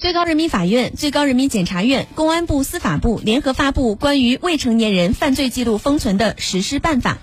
最高人民法院最高人民检察院公安部司法部联合发布关于未成年人犯罪记录封存的实施办法。